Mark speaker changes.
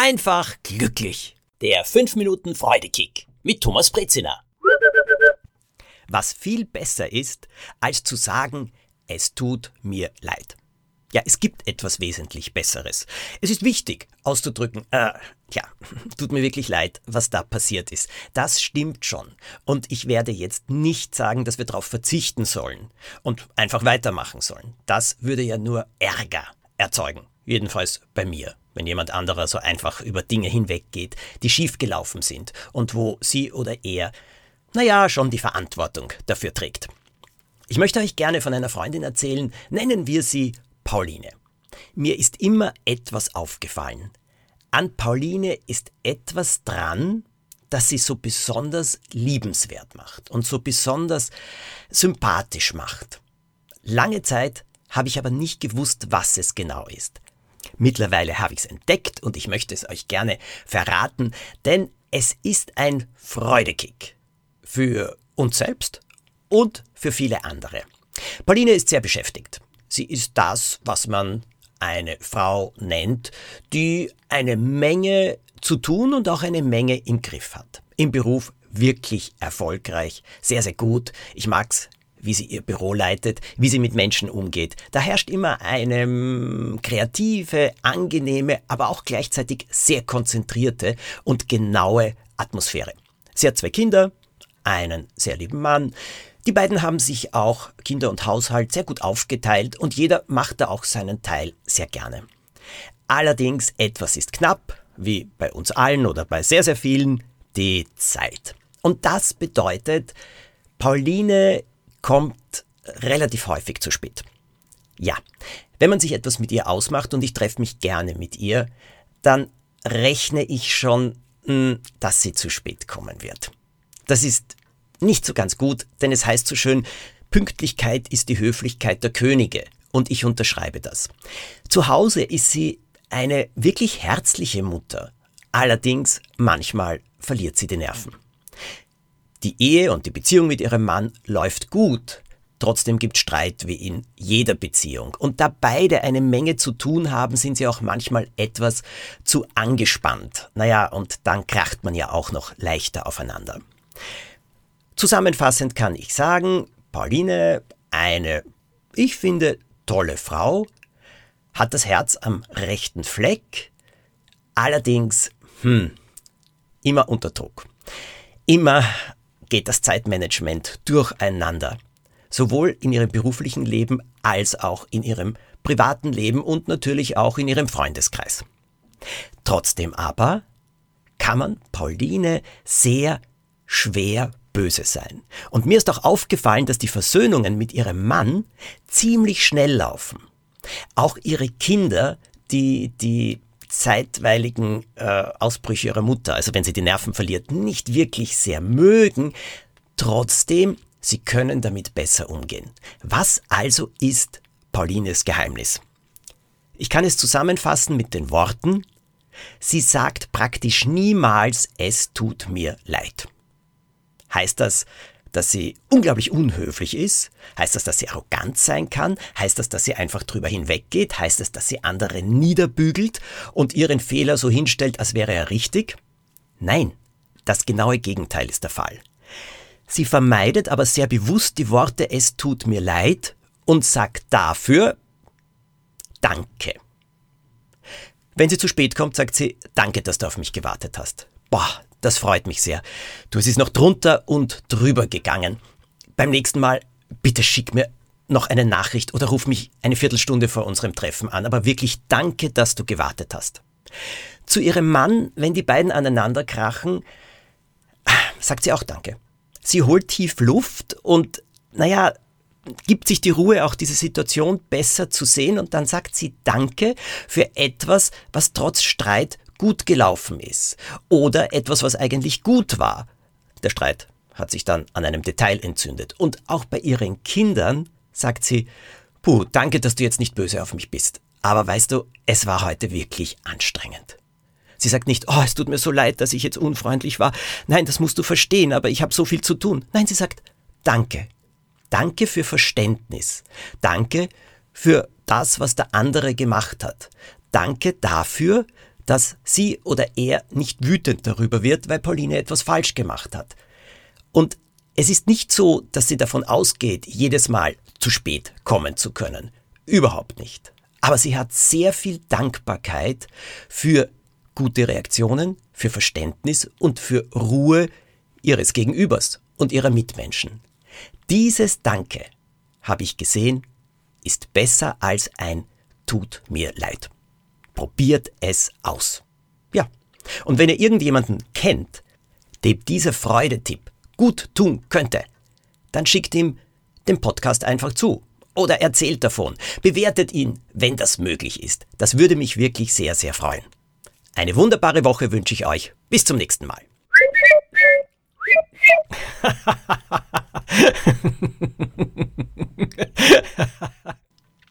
Speaker 1: einfach glücklich. Der 5 Minuten Freudekick mit Thomas Brezina. Was viel besser ist, als zu sagen, es tut mir leid. Ja, es gibt etwas wesentlich Besseres. Es ist wichtig auszudrücken, äh, ja, tut mir wirklich leid, was da passiert ist. Das stimmt schon. Und ich werde jetzt nicht sagen, dass wir darauf verzichten sollen und einfach weitermachen sollen. Das würde ja nur Ärger erzeugen. Jedenfalls bei mir, wenn jemand anderer so einfach über Dinge hinweggeht, die schiefgelaufen sind und wo sie oder er, naja, schon die Verantwortung dafür trägt. Ich möchte euch gerne von einer Freundin erzählen, nennen wir sie Pauline. Mir ist immer etwas aufgefallen. An Pauline ist etwas dran, das sie so besonders liebenswert macht und so besonders sympathisch macht. Lange Zeit habe ich aber nicht gewusst, was es genau ist. Mittlerweile habe ich es entdeckt und ich möchte es euch gerne verraten, denn es ist ein Freudekick. Für uns selbst und für viele andere. Pauline ist sehr beschäftigt. Sie ist das, was man eine Frau nennt, die eine Menge zu tun und auch eine Menge im Griff hat. Im Beruf wirklich erfolgreich, sehr, sehr gut. Ich mag's, wie sie ihr Büro leitet, wie sie mit Menschen umgeht. Da herrscht immer eine mm, kreative, angenehme, aber auch gleichzeitig sehr konzentrierte und genaue Atmosphäre. Sie hat zwei Kinder, einen sehr lieben Mann, die beiden haben sich auch Kinder und Haushalt sehr gut aufgeteilt und jeder macht da auch seinen Teil sehr gerne. Allerdings etwas ist knapp, wie bei uns allen oder bei sehr, sehr vielen, die Zeit. Und das bedeutet, Pauline kommt relativ häufig zu spät. Ja, wenn man sich etwas mit ihr ausmacht und ich treffe mich gerne mit ihr, dann rechne ich schon, hm, dass sie zu spät kommen wird. Das ist nicht so ganz gut, denn es heißt so schön, Pünktlichkeit ist die Höflichkeit der Könige. Und ich unterschreibe das. Zu Hause ist sie eine wirklich herzliche Mutter. Allerdings manchmal verliert sie die Nerven. Die Ehe und die Beziehung mit ihrem Mann läuft gut. Trotzdem gibt Streit wie in jeder Beziehung. Und da beide eine Menge zu tun haben, sind sie auch manchmal etwas zu angespannt. Naja, und dann kracht man ja auch noch leichter aufeinander. Zusammenfassend kann ich sagen, Pauline, eine, ich finde, tolle Frau, hat das Herz am rechten Fleck, allerdings, hm, immer unter Druck. Immer geht das Zeitmanagement durcheinander, sowohl in ihrem beruflichen Leben als auch in ihrem privaten Leben und natürlich auch in ihrem Freundeskreis. Trotzdem aber kann man Pauline sehr schwer böse sein. Und mir ist auch aufgefallen, dass die Versöhnungen mit ihrem Mann ziemlich schnell laufen. Auch ihre Kinder, die die zeitweiligen äh, Ausbrüche ihrer Mutter, also wenn sie die Nerven verliert, nicht wirklich sehr mögen, trotzdem, sie können damit besser umgehen. Was also ist Paulines Geheimnis? Ich kann es zusammenfassen mit den Worten, sie sagt praktisch niemals, es tut mir leid. Heißt das, dass sie unglaublich unhöflich ist? Heißt das, dass sie arrogant sein kann? Heißt das, dass sie einfach drüber hinweggeht? Heißt das, dass sie andere niederbügelt und ihren Fehler so hinstellt, als wäre er richtig? Nein, das genaue Gegenteil ist der Fall. Sie vermeidet aber sehr bewusst die Worte es tut mir leid und sagt dafür Danke. Wenn sie zu spät kommt, sagt sie Danke, dass du auf mich gewartet hast. Boah, das freut mich sehr. Du, es ist noch drunter und drüber gegangen. Beim nächsten Mal, bitte schick mir noch eine Nachricht oder ruf mich eine Viertelstunde vor unserem Treffen an. Aber wirklich danke, dass du gewartet hast. Zu ihrem Mann, wenn die beiden aneinander krachen, sagt sie auch Danke. Sie holt tief Luft und, naja, gibt sich die Ruhe, auch diese Situation besser zu sehen und dann sagt sie Danke für etwas, was trotz Streit gut gelaufen ist oder etwas, was eigentlich gut war. Der Streit hat sich dann an einem Detail entzündet. Und auch bei ihren Kindern sagt sie, Puh, danke, dass du jetzt nicht böse auf mich bist. Aber weißt du, es war heute wirklich anstrengend. Sie sagt nicht, oh, es tut mir so leid, dass ich jetzt unfreundlich war. Nein, das musst du verstehen, aber ich habe so viel zu tun. Nein, sie sagt, danke. Danke für Verständnis. Danke für das, was der andere gemacht hat. Danke dafür, dass sie oder er nicht wütend darüber wird, weil Pauline etwas falsch gemacht hat. Und es ist nicht so, dass sie davon ausgeht, jedes Mal zu spät kommen zu können. Überhaupt nicht. Aber sie hat sehr viel Dankbarkeit für gute Reaktionen, für Verständnis und für Ruhe ihres Gegenübers und ihrer Mitmenschen. Dieses Danke, habe ich gesehen, ist besser als ein Tut mir leid. Probiert es aus. Ja. Und wenn ihr irgendjemanden kennt, dem dieser Freudetipp gut tun könnte, dann schickt ihm den Podcast einfach zu oder erzählt davon. Bewertet ihn, wenn das möglich ist. Das würde mich wirklich sehr, sehr freuen. Eine wunderbare Woche wünsche ich euch. Bis zum nächsten Mal.